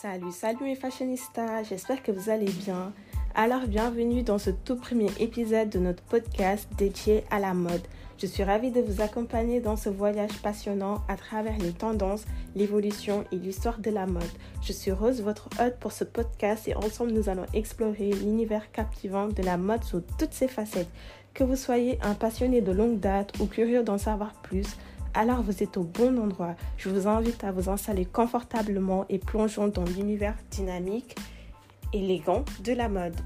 Salut, salut mes fashionistas, j'espère que vous allez bien. Alors bienvenue dans ce tout premier épisode de notre podcast dédié à la mode. Je suis ravie de vous accompagner dans ce voyage passionnant à travers les tendances, l'évolution et l'histoire de la mode. Je suis Rose, votre hôte pour ce podcast et ensemble nous allons explorer l'univers captivant de la mode sous toutes ses facettes. Que vous soyez un passionné de longue date ou curieux d'en savoir plus, alors vous êtes au bon endroit. Je vous invite à vous installer confortablement et plongeons dans l'univers dynamique, élégant de la mode.